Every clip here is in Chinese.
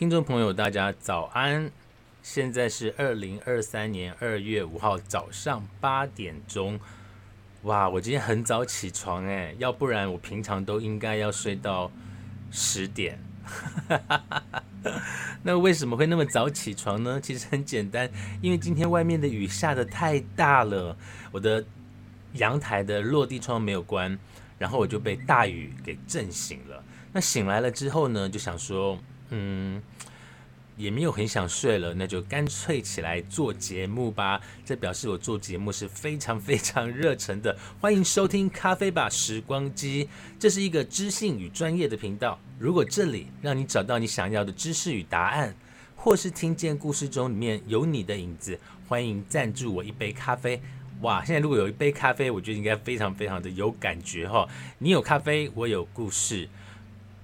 听众朋友，大家早安！现在是二零二三年二月五号早上八点钟。哇，我今天很早起床哎，要不然我平常都应该要睡到十点。那为什么会那么早起床呢？其实很简单，因为今天外面的雨下的太大了，我的阳台的落地窗没有关，然后我就被大雨给震醒了。那醒来了之后呢，就想说，嗯。也没有很想睡了，那就干脆起来做节目吧。这表示我做节目是非常非常热忱的。欢迎收听《咖啡吧时光机》，这是一个知性与专业的频道。如果这里让你找到你想要的知识与答案，或是听见故事中里面有你的影子，欢迎赞助我一杯咖啡。哇，现在如果有一杯咖啡，我觉得应该非常非常的有感觉哈。你有咖啡，我有故事。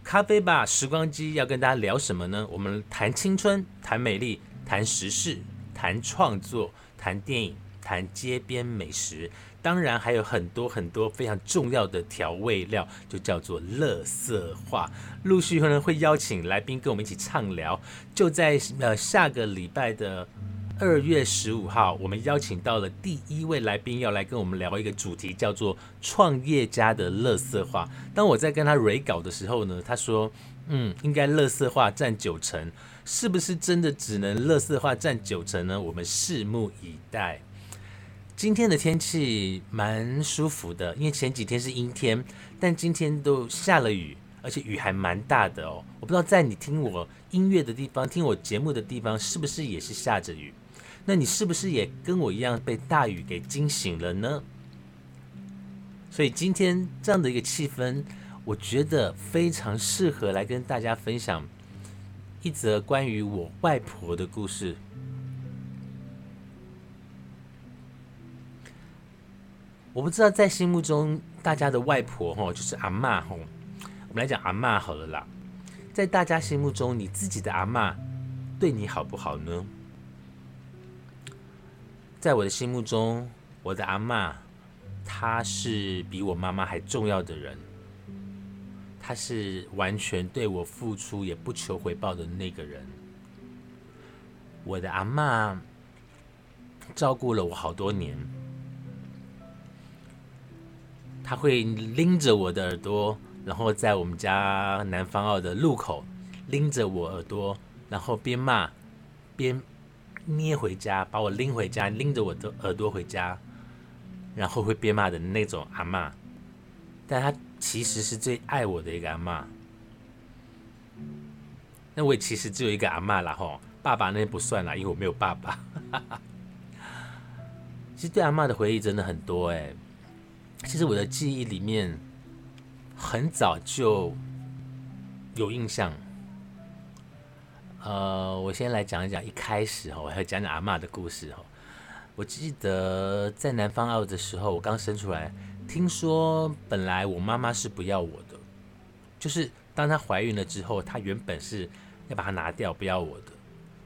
咖啡吧，时光机要跟大家聊什么呢？我们谈青春，谈美丽，谈时事，谈创作，谈电影，谈街边美食，当然还有很多很多非常重要的调味料，就叫做乐色话。陆续可能会邀请来宾跟我们一起畅聊。就在呃下个礼拜的。二月十五号，我们邀请到了第一位来宾，要来跟我们聊一个主题，叫做“创业家的乐色化”。当我在跟他蕊稿的时候呢，他说：“嗯，应该乐色化占九成，是不是真的只能乐色化占九成呢？”我们拭目以待。今天的天气蛮舒服的，因为前几天是阴天，但今天都下了雨，而且雨还蛮大的哦。我不知道在你听我音乐的地方、听我节目的地方，是不是也是下着雨？那你是不是也跟我一样被大雨给惊醒了呢？所以今天这样的一个气氛，我觉得非常适合来跟大家分享一则关于我外婆的故事。我不知道在心目中大家的外婆吼，就是阿妈吼，我们来讲阿妈好了啦。在大家心目中，你自己的阿妈对你好不好呢？在我的心目中，我的阿妈，她是比我妈妈还重要的人。她是完全对我付出也不求回报的那个人。我的阿妈照顾了我好多年，她会拎着我的耳朵，然后在我们家南方澳的路口拎着我耳朵，然后边骂边。捏回家，把我拎回家，拎着我的耳朵回家，然后会边骂的那种阿妈，但她其实是最爱我的一个阿妈。那我也其实只有一个阿妈啦，吼，爸爸那不算啦，因为我没有爸爸。其实对阿妈的回忆真的很多哎，其实我的记忆里面很早就有印象。呃，我先来讲一讲一开始哈，我要讲讲阿妈的故事哈。我记得在南方澳的时候，我刚生出来，听说本来我妈妈是不要我的，就是当她怀孕了之后，她原本是要把它拿掉，不要我的，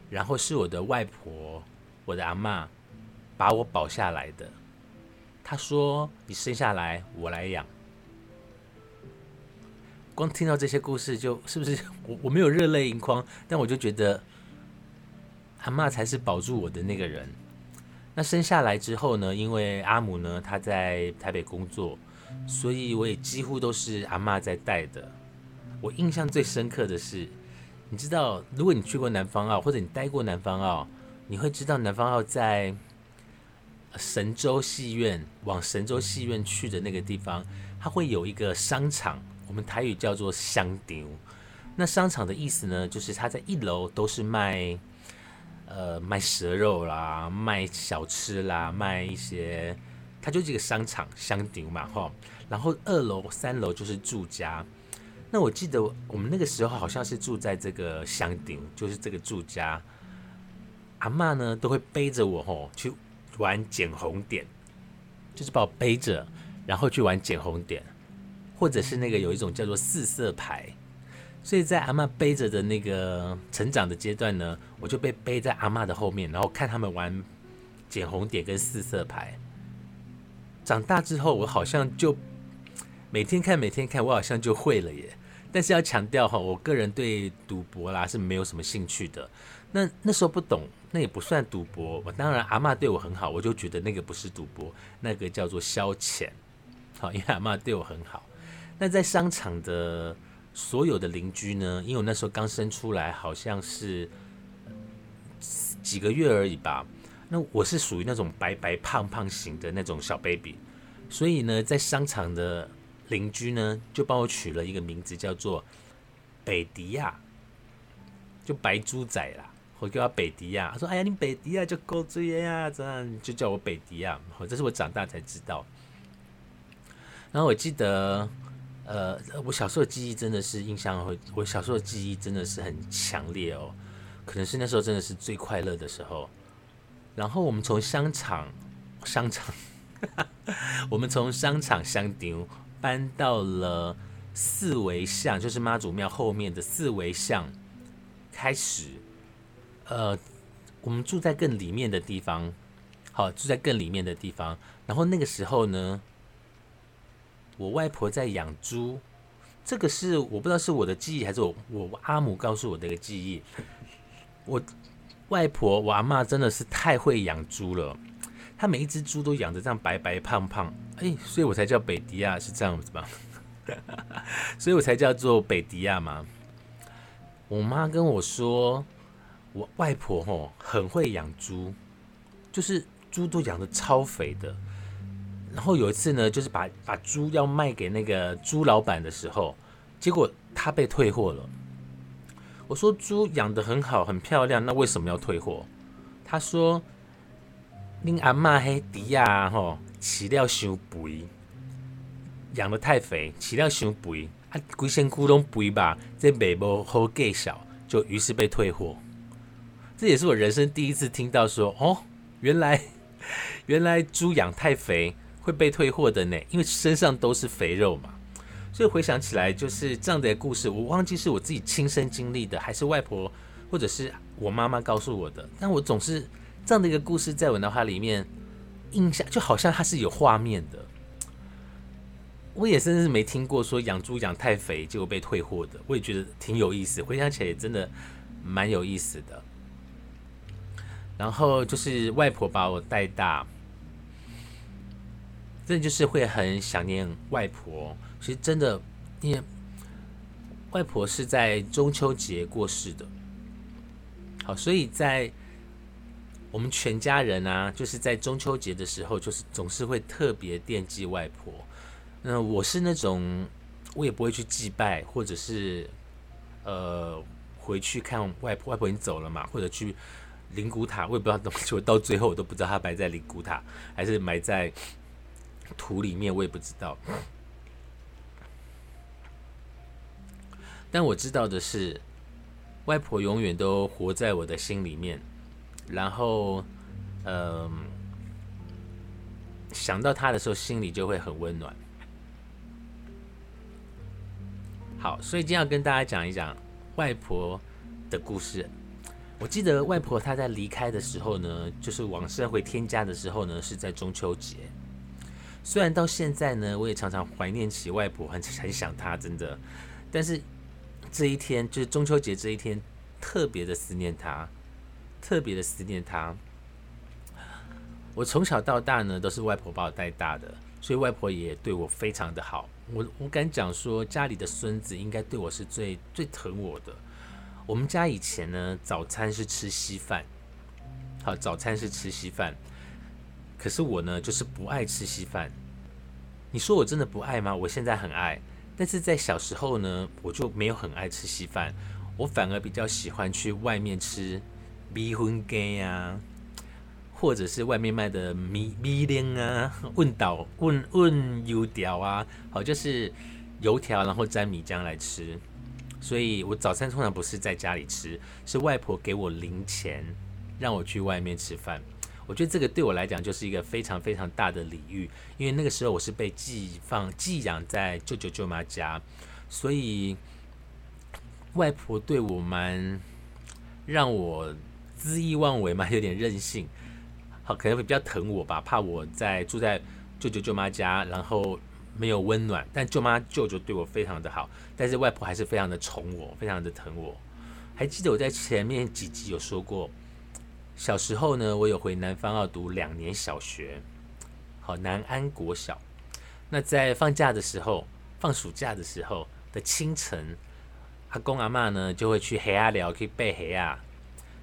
然后是我的外婆，我的阿妈把我保下来的。她说：“你生下来，我来养。”光听到这些故事，就是不是 我我没有热泪盈眶，但我就觉得阿妈才是保住我的那个人。那生下来之后呢，因为阿母呢她在台北工作，所以我也几乎都是阿妈在带的。我印象最深刻的是，你知道，如果你去过南方澳，或者你待过南方澳，你会知道南方澳在神州戏院往神州戏院去的那个地方，它会有一个商场。我们台语叫做香丢，那商场的意思呢，就是它在一楼都是卖，呃，卖蛇肉啦，卖小吃啦，卖一些，它就是一个商场香丢嘛，哈。然后二楼、三楼就是住家。那我记得我们那个时候好像是住在这个香丢，就是这个住家。阿妈呢都会背着我吼去玩捡红点，就是把我背着，然后去玩捡红点。或者是那个有一种叫做四色牌，所以在阿妈背着的那个成长的阶段呢，我就被背在阿妈的后面，然后看他们玩捡红点跟四色牌。长大之后，我好像就每天看每天看，我好像就会了耶。但是要强调哈，我个人对赌博啦是没有什么兴趣的。那那时候不懂，那也不算赌博。我当然阿妈对我很好，我就觉得那个不是赌博，那个叫做消遣。好，因为阿妈对我很好。那在商场的所有的邻居呢？因为我那时候刚生出来，好像是几个月而已吧。那我是属于那种白白胖胖型的那种小 baby，所以呢，在商场的邻居呢，就帮我取了一个名字，叫做北迪亚，就白猪仔啦。我叫他北迪亚，他说：“哎呀，你北迪亚就够追呀，这样就叫我北迪亚。”这是我长大才知道。然后我记得，呃，我小时候的记忆真的是印象会，我小时候的记忆真的是很强烈哦，可能是那时候真的是最快乐的时候。然后我们从商场，商场，我们从商场香丢搬到了四维巷，就是妈祖庙后面的四维巷，开始，呃，我们住在更里面的地方，好，住在更里面的地方。然后那个时候呢。我外婆在养猪，这个是我不知道是我的记忆还是我我阿母告诉我的一个记忆。我外婆我阿妈真的是太会养猪了，她每一只猪都养的这样白白胖胖，哎，所以我才叫北迪亚是这样子吧？所以我才叫做北迪亚嘛。我妈跟我说，我外婆吼很会养猪，就是猪都养的超肥的。然后有一次呢，就是把把猪要卖给那个猪老板的时候，结果他被退货了。我说猪养的很好，很漂亮，那为什么要退货？他说：“恁阿妈嘿迪亚吼饲料伤肥，养的太肥，饲料伤肥，啊，规身躯拢肥吧，这卖无好价小，就于是被退货。这也是我人生第一次听到说，哦，原来原来猪养太肥。会被退货的呢，因为身上都是肥肉嘛，所以回想起来就是这样的故事。我忘记是我自己亲身经历的，还是外婆或者是我妈妈告诉我的。但我总是这样的一个故事，在我脑海里面印象就好像它是有画面的。我也甚至是没听过说养猪养太肥结果被退货的，我也觉得挺有意思。回想起来也真的蛮有意思的。然后就是外婆把我带大。真的就是会很想念外婆。其实真的，因为外婆是在中秋节过世的。好，所以在我们全家人啊，就是在中秋节的时候，就是总是会特别惦记外婆。那我是那种，我也不会去祭拜，或者是呃回去看外婆。外婆已经走了嘛，或者去灵骨塔，我也不知道怎么，就到最后我都不知道她埋在灵骨塔，还是埋在。土里面我也不知道，但我知道的是，外婆永远都活在我的心里面。然后，嗯，想到她的时候，心里就会很温暖。好，所以今天要跟大家讲一讲外婆的故事。我记得外婆她在离开的时候呢，就是往生回天家的时候呢，是在中秋节。虽然到现在呢，我也常常怀念起外婆，很很想她，真的。但是这一天，就是中秋节这一天，特别的思念她，特别的思念她。我从小到大呢，都是外婆把我带大的，所以外婆也对我非常的好。我我敢讲说，家里的孙子应该对我是最最疼我的。我们家以前呢，早餐是吃稀饭，好，早餐是吃稀饭。可是我呢，就是不爱吃稀饭。你说我真的不爱吗？我现在很爱，但是在小时候呢，我就没有很爱吃稀饭。我反而比较喜欢去外面吃米粉羹啊，或者是外面卖的米米链啊、问岛问问油条啊，好就是油条，然后沾米浆来吃。所以我早餐通常不是在家里吃，是外婆给我零钱，让我去外面吃饭。我觉得这个对我来讲就是一个非常非常大的礼遇，因为那个时候我是被寄放寄养在舅舅舅妈家，所以外婆对我蛮让我恣意妄为嘛，有点任性，好可能会比较疼我吧，怕我在住在舅舅舅妈家，然后没有温暖，但舅妈舅舅对我非常的好，但是外婆还是非常的宠我，非常的疼我。还记得我在前面几集有说过，小时候呢，我有回南方要读两年小学，好南安国小。那在放假的时候，放暑假的时候的清晨，阿公阿妈呢就会去黑阿寮去背黑啊。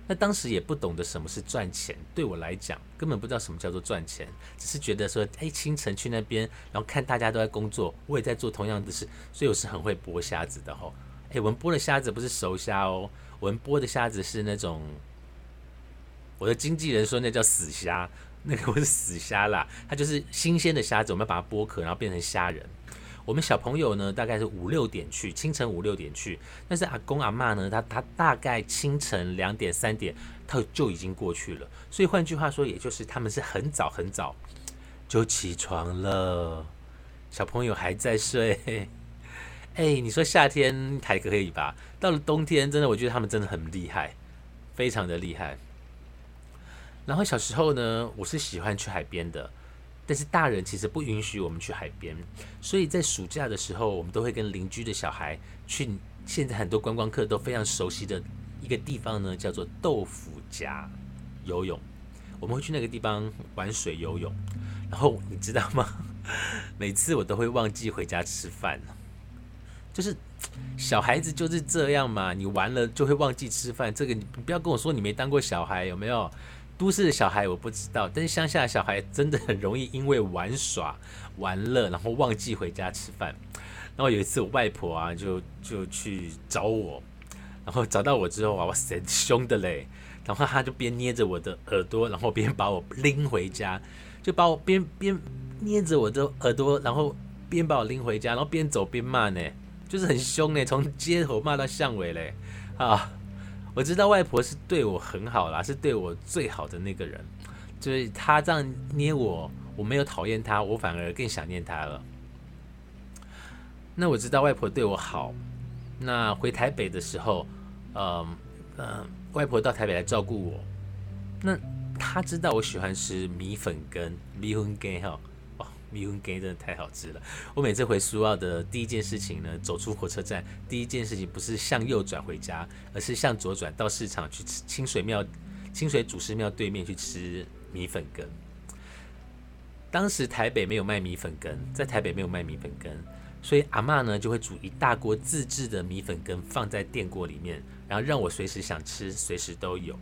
那当时也不懂得什么是赚钱，对我来讲根本不知道什么叫做赚钱，只是觉得说，哎，清晨去那边，然后看大家都在工作，我也在做同样的事，所以我是很会剥虾子的吼。哎，我们剥的虾子不是熟虾哦，我们剥的虾子是那种，我的经纪人说那叫死虾，那个不是死虾啦，它就是新鲜的虾子，我们要把它剥壳，然后变成虾仁。我们小朋友呢，大概是五六点去，清晨五六点去。但是阿公阿妈呢，他他大概清晨两点三点，他就已经过去了。所以换句话说，也就是他们是很早很早就起床了，小朋友还在睡。哎，你说夏天还可以吧？到了冬天，真的我觉得他们真的很厉害，非常的厉害。然后小时候呢，我是喜欢去海边的。但是大人其实不允许我们去海边，所以在暑假的时候，我们都会跟邻居的小孩去。现在很多观光客都非常熟悉的一个地方呢，叫做豆腐夹游泳。我们会去那个地方玩水游泳。然后你知道吗？每次我都会忘记回家吃饭就是小孩子就是这样嘛，你玩了就会忘记吃饭。这个你不要跟我说你没当过小孩，有没有？都市的小孩我不知道，但是乡下的小孩真的很容易因为玩耍、玩乐，然后忘记回家吃饭。然后有一次我外婆啊，就就去找我，然后找到我之后啊，哇塞，凶的嘞！然后他就边捏着我的耳朵，然后边把我拎回家，就把我边边捏着我的耳朵，然后边把我拎回家，然后边走边骂呢，就是很凶呢，从街头骂到巷尾嘞，啊！我知道外婆是对我很好啦，是对我最好的那个人，就是她这样捏我，我没有讨厌她，我反而更想念她了。那我知道外婆对我好，那回台北的时候，嗯嗯，外婆到台北来照顾我，那她知道我喜欢吃米粉羹，米粉羹哈。米粉羹真的太好吃了！我每次回苏澳的第一件事情呢，走出火车站，第一件事情不是向右转回家，而是向左转到市场去吃清水庙、清水祖师庙对面去吃米粉羹。当时台北没有卖米粉羹，在台北没有卖米粉羹，所以阿妈呢就会煮一大锅自制的米粉羹放在电锅里面，然后让我随时想吃，随时都有。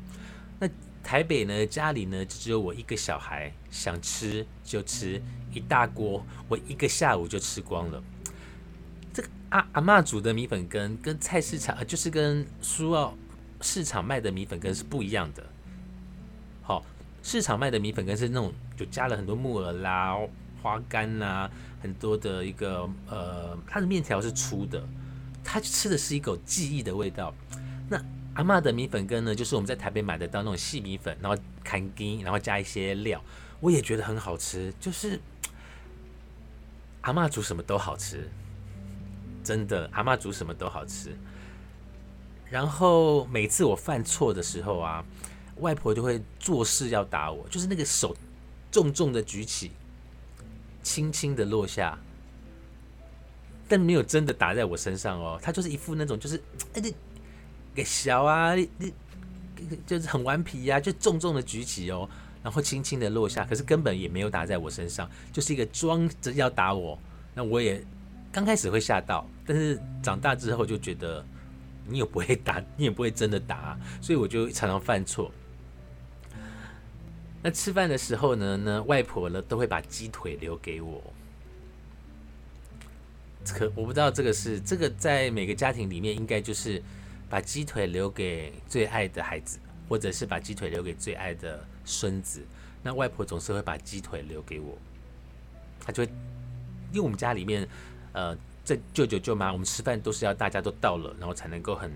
那台北呢，家里呢就只有我一个小孩，想吃就吃一大锅，我一个下午就吃光了。这个阿阿妈煮的米粉羹跟菜市场，就是跟苏澳市场卖的米粉羹是不一样的。好，市场卖的米粉羹是那种就加了很多木耳啦、花干啦，很多的一个呃，它的面条是粗的，它吃的是一口记忆的味道。那阿妈的米粉羹呢，就是我们在台北买得到那种细米粉，然后砍丁，然后加一些料，我也觉得很好吃。就是阿妈煮什么都好吃，真的，阿妈煮什么都好吃。然后每次我犯错的时候啊，外婆就会做事要打我，就是那个手重重的举起，轻轻的落下，但没有真的打在我身上哦。她就是一副那种，就是哎这。给小啊，你你就是很顽皮呀，就重重的举起哦，然后轻轻的落下，可是根本也没有打在我身上，就是一个装着要打我。那我也刚开始会吓到，但是长大之后就觉得你也不会打，你也不会真的打，所以我就常常犯错。那吃饭的时候呢，呢外婆呢都会把鸡腿留给我。可我不知道这个是这个在每个家庭里面应该就是。把鸡腿留给最爱的孩子，或者是把鸡腿留给最爱的孙子。那外婆总是会把鸡腿留给我，她就会，因为我们家里面，呃，这舅舅舅妈，我们吃饭都是要大家都到了，然后才能够很，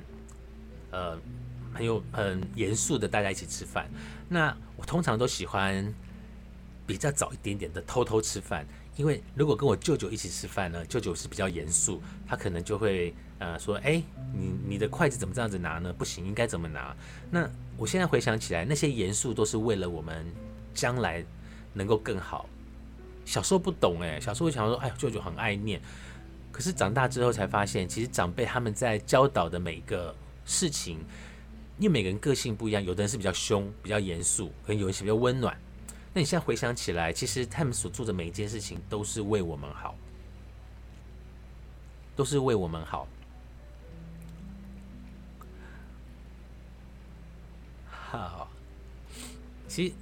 呃，很有很严肃的大家一起吃饭。那我通常都喜欢比较早一点点的偷偷吃饭。因为如果跟我舅舅一起吃饭呢，舅舅是比较严肃，他可能就会呃说，哎，你你的筷子怎么这样子拿呢？不行，应该怎么拿？那我现在回想起来，那些严肃都是为了我们将来能够更好。小时候不懂哎，小时候想说，哎，舅舅很爱念。可是长大之后才发现，其实长辈他们在教导的每一个事情，因为每个人个性不一样，有的人是比较凶、比较严肃，可能有一些比较温暖。那你现在回想起来，其实他们所做的每一件事情都是为我们好，都是为我们好。好，其实，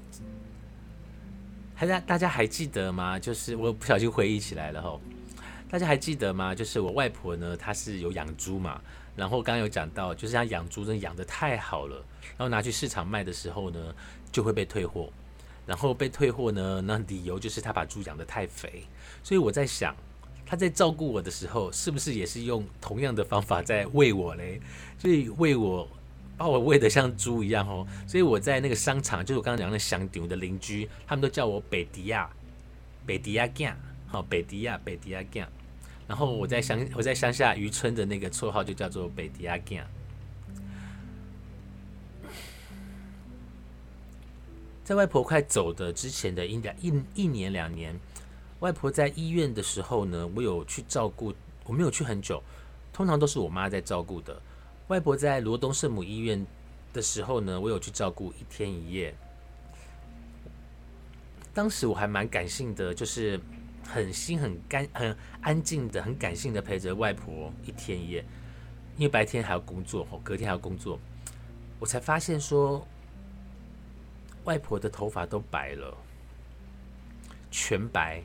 还大大家还记得吗？就是我不小心回忆起来了吼。大家还记得吗？就是我外婆呢，她是有养猪嘛。然后刚刚有讲到，就是她养猪真的养的太好了，然后拿去市场卖的时候呢，就会被退货。然后被退货呢，那理由就是她把猪养的太肥。所以我在想，她在照顾我的时候，是不是也是用同样的方法在喂我嘞？所以喂我，把我喂的像猪一样哦。所以我在那个商场，就是我刚刚讲的香顶的邻居，他们都叫我北迪亚，北迪亚酱，好，北迪亚，北迪亚酱。然后我在乡我在乡下渔村的那个绰号就叫做北迪亚健。在外婆快走的之前的一两一一年两年，外婆在医院的时候呢，我有去照顾，我没有去很久，通常都是我妈在照顾的。外婆在罗东圣母医院的时候呢，我有去照顾一天一夜。当时我还蛮感性的，就是。很心很干很安静的很感性的陪着外婆一天一夜，因为白天还要工作吼，隔天还要工作，我才发现说，外婆的头发都白了，全白，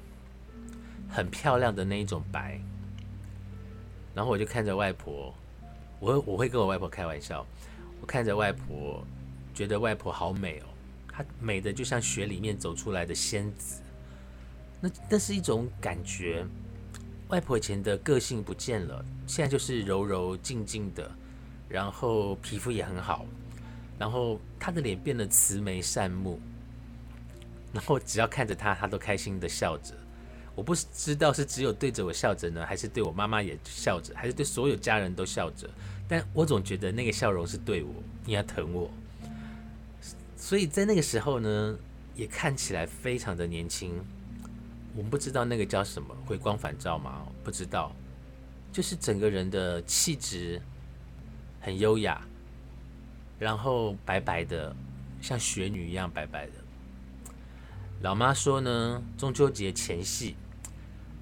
很漂亮的那一种白。然后我就看着外婆，我我会跟我外婆开玩笑，我看着外婆，觉得外婆好美哦，她美的就像雪里面走出来的仙子。那那是一种感觉，外婆以前的个性不见了，现在就是柔柔静静的，然后皮肤也很好，然后她的脸变得慈眉善目，然后只要看着她，她都开心的笑着。我不知道是只有对着我笑着呢，还是对我妈妈也笑着，还是对所有家人都笑着，但我总觉得那个笑容是对我，你要疼我，所以在那个时候呢，也看起来非常的年轻。我们不知道那个叫什么回光返照吗？不知道，就是整个人的气质很优雅，然后白白的，像雪女一样白白的。老妈说呢，中秋节前夕，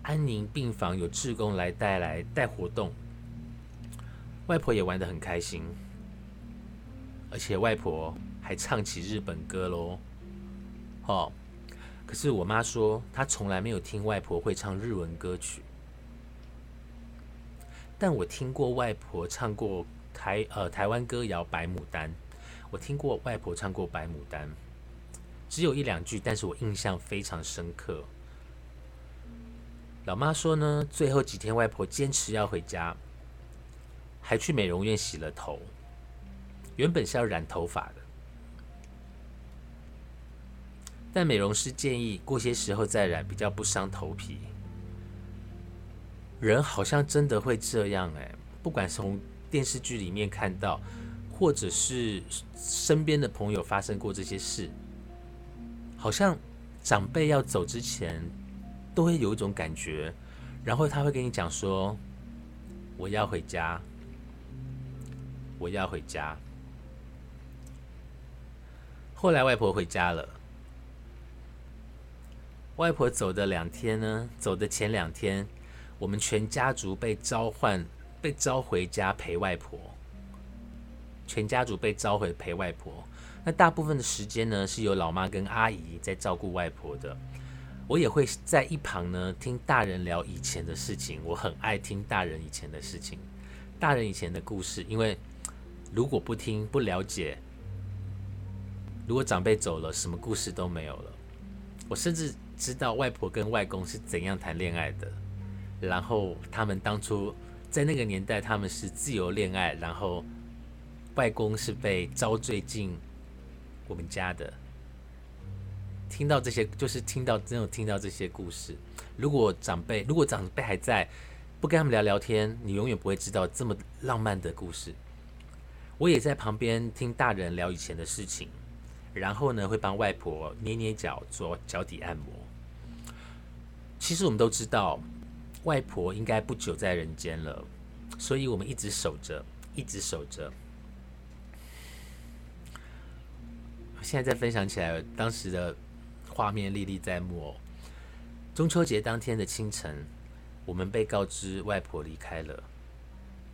安宁病房有志工来带来带活动，外婆也玩得很开心，而且外婆还唱起日本歌喽，哦。可是我妈说，她从来没有听外婆会唱日文歌曲。但我听过外婆唱过台呃台湾歌谣《白牡丹》，我听过外婆唱过《白牡丹》，只有一两句，但是我印象非常深刻。老妈说呢，最后几天外婆坚持要回家，还去美容院洗了头，原本是要染头发的。但美容师建议过些时候再染，比较不伤头皮。人好像真的会这样哎，不管从电视剧里面看到，或者是身边的朋友发生过这些事，好像长辈要走之前，都会有一种感觉，然后他会跟你讲说：“我要回家，我要回家。”后来外婆回家了。外婆走的两天呢，走的前两天，我们全家族被召唤，被召回家陪外婆。全家族被召回陪外婆，那大部分的时间呢，是由老妈跟阿姨在照顾外婆的。我也会在一旁呢，听大人聊以前的事情。我很爱听大人以前的事情，大人以前的故事。因为如果不听不了解，如果长辈走了，什么故事都没有了。我甚至。知道外婆跟外公是怎样谈恋爱的，然后他们当初在那个年代他们是自由恋爱，然后外公是被招赘进我们家的。听到这些，就是听到真有听到这些故事。如果长辈如果长辈还在，不跟他们聊聊天，你永远不会知道这么浪漫的故事。我也在旁边听大人聊以前的事情，然后呢会帮外婆捏捏脚，做脚底按摩。其实我们都知道，外婆应该不久在人间了，所以我们一直守着，一直守着。现在再分享起来，当时的画面历历在目哦。中秋节当天的清晨，我们被告知外婆离开了，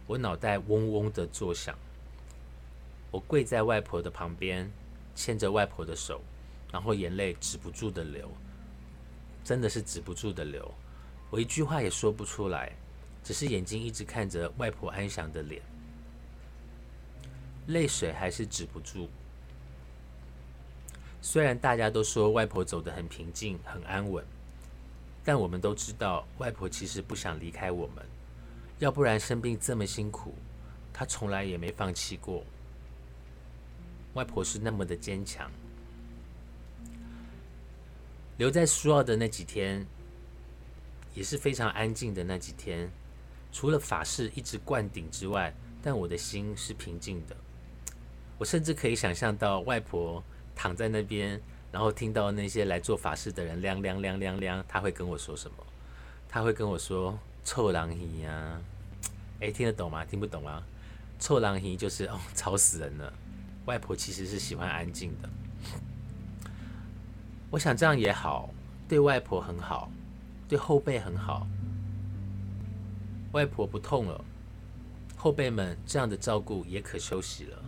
我脑袋嗡嗡的作响。我跪在外婆的旁边，牵着外婆的手，然后眼泪止不住的流，真的是止不住的流。我一句话也说不出来，只是眼睛一直看着外婆安详的脸，泪水还是止不住。虽然大家都说外婆走得很平静、很安稳，但我们都知道，外婆其实不想离开我们，要不然生病这么辛苦，她从来也没放弃过。外婆是那么的坚强。留在苏澳的那几天，也是非常安静的那几天，除了法事一直灌顶之外，但我的心是平静的。我甚至可以想象到外婆。躺在那边，然后听到那些来做法事的人“亮亮亮亮亮”，他会跟我说什么？他会跟我说“臭狼姨呀”，哎，听得懂吗？听不懂啊？“臭狼姨”就是哦，吵死人了。外婆其实是喜欢安静的。我想这样也好，对外婆很好，对后辈很好。外婆不痛了，后辈们这样的照顾也可休息了。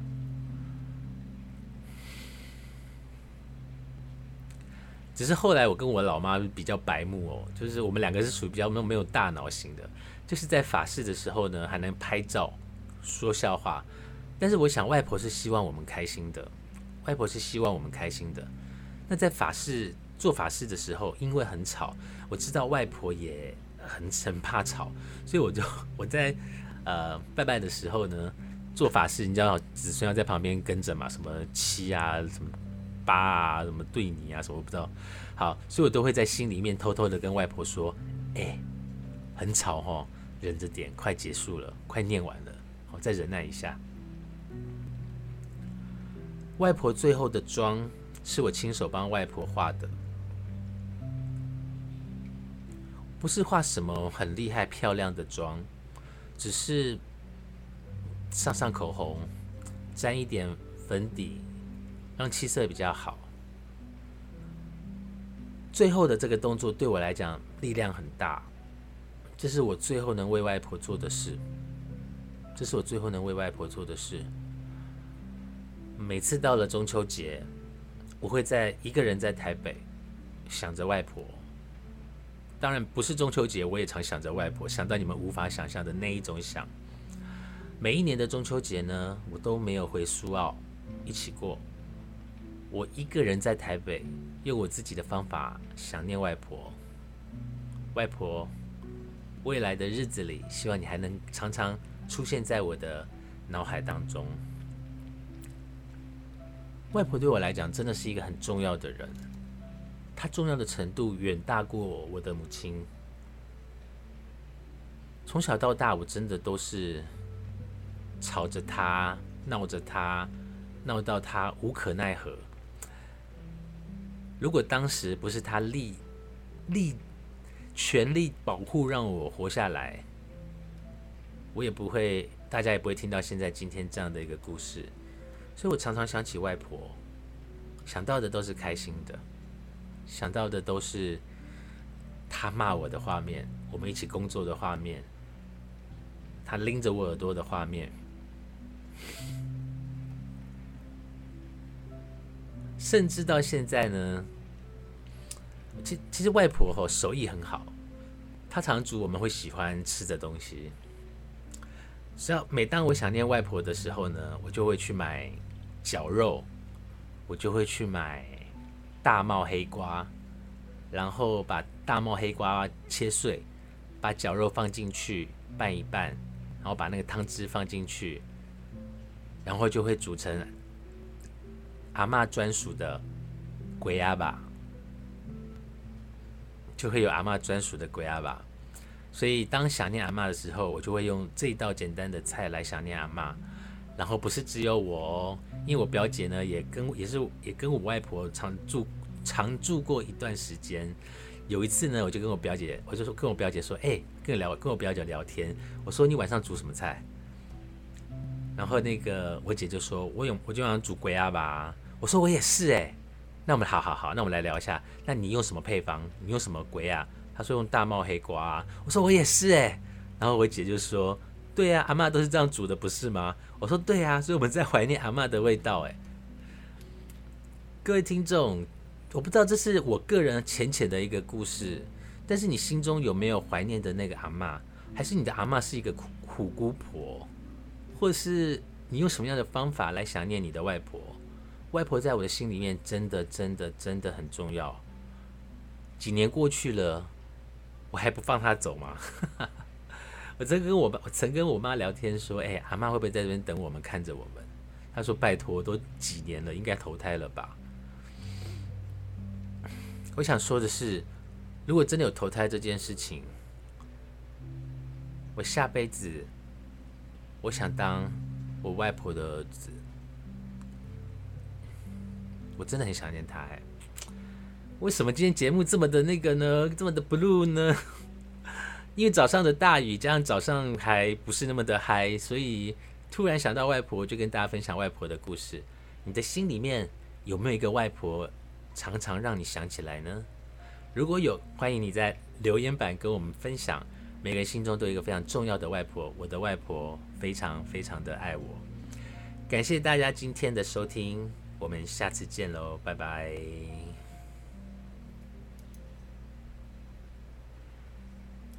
只是后来我跟我老妈比较白目哦，就是我们两个是属于比较没有没有大脑型的，就是在法事的时候呢，还能拍照、说笑话。但是我想外婆是希望我们开心的，外婆是希望我们开心的。那在法事做法事的时候，因为很吵，我知道外婆也很很怕吵，所以我就 我在呃拜拜的时候呢，做法事，你知道子孙要在旁边跟着嘛，什么七啊什么。八啊，什么对你啊，什么不知道。好，所以我都会在心里面偷偷的跟外婆说：“哎，很吵哈，忍着点，快结束了，快念完了，好，再忍耐一下。”外婆最后的妆是我亲手帮外婆画的，不是画什么很厉害漂亮的妆，只是上上口红，沾一点粉底。让气色比较好。最后的这个动作对我来讲力量很大，这是我最后能为外婆做的事。这是我最后能为外婆做的事。每次到了中秋节，我会在一个人在台北想着外婆。当然不是中秋节，我也常想着外婆，想到你们无法想象的那一种想。每一年的中秋节呢，我都没有回苏澳一起过。我一个人在台北，用我自己的方法想念外婆。外婆，未来的日子里，希望你还能常常出现在我的脑海当中。外婆对我来讲，真的是一个很重要的人，她重要的程度远大过我的母亲。从小到大，我真的都是吵着她，闹着她，闹到她无可奈何。如果当时不是他力力全力保护让我活下来，我也不会，大家也不会听到现在今天这样的一个故事。所以我常常想起外婆，想到的都是开心的，想到的都是他骂我的画面，我们一起工作的画面，他拎着我耳朵的画面。甚至到现在呢，其其实外婆吼手艺很好，她常煮我们会喜欢吃的东西。只要每当我想念外婆的时候呢，我就会去买绞肉，我就会去买大帽黑瓜，然后把大帽黑瓜切碎，把绞肉放进去拌一拌，然后把那个汤汁放进去，然后就会煮成。阿妈专属的鬼鸭吧，就会有阿妈专属的鬼鸭吧。所以当想念阿妈的时候，我就会用这一道简单的菜来想念阿妈。然后不是只有我哦，因为我表姐呢也跟也是也跟我外婆常住常住过一段时间，有一次呢，我就跟我表姐，我就说跟我表姐说，哎，跟我聊，跟我表姐聊天，我说你晚上煮什么菜？然后那个我姐就说，我有，我就想煮龟鸭吧。我说我也是哎，那我们好好好，那我们来聊一下，那你用什么配方？你用什么龟啊？他说用大帽黑瓜。我说我也是哎，然后我姐就说，对呀，阿妈都是这样煮的，不是吗？我说对呀，所以我们在怀念阿妈的味道哎。各位听众。我不知道这是我个人浅浅的一个故事，但是你心中有没有怀念的那个阿妈？还是你的阿妈是一个苦苦姑婆？或是你用什么样的方法来想念你的外婆？外婆在我的心里面真的真的真的很重要。几年过去了，我还不放她走吗？我曾跟我我曾跟我妈聊天说：“哎，阿妈会不会在这边等我们，看着我们？”她说：“拜托，都几年了，应该投胎了吧。”我想说的是，如果真的有投胎这件事情，我下辈子我想当我外婆的儿子。我真的很想念他哎。为什么今天节目这么的那个呢？这么的 blue 呢？因为早上的大雨，加上早上还不是那么的嗨，所以突然想到外婆，就跟大家分享外婆的故事。你的心里面有没有一个外婆？常常让你想起来呢。如果有，欢迎你在留言板跟我们分享。每个人心中都有一个非常重要的外婆，我的外婆非常非常的爱我。感谢大家今天的收听，我们下次见喽，拜拜。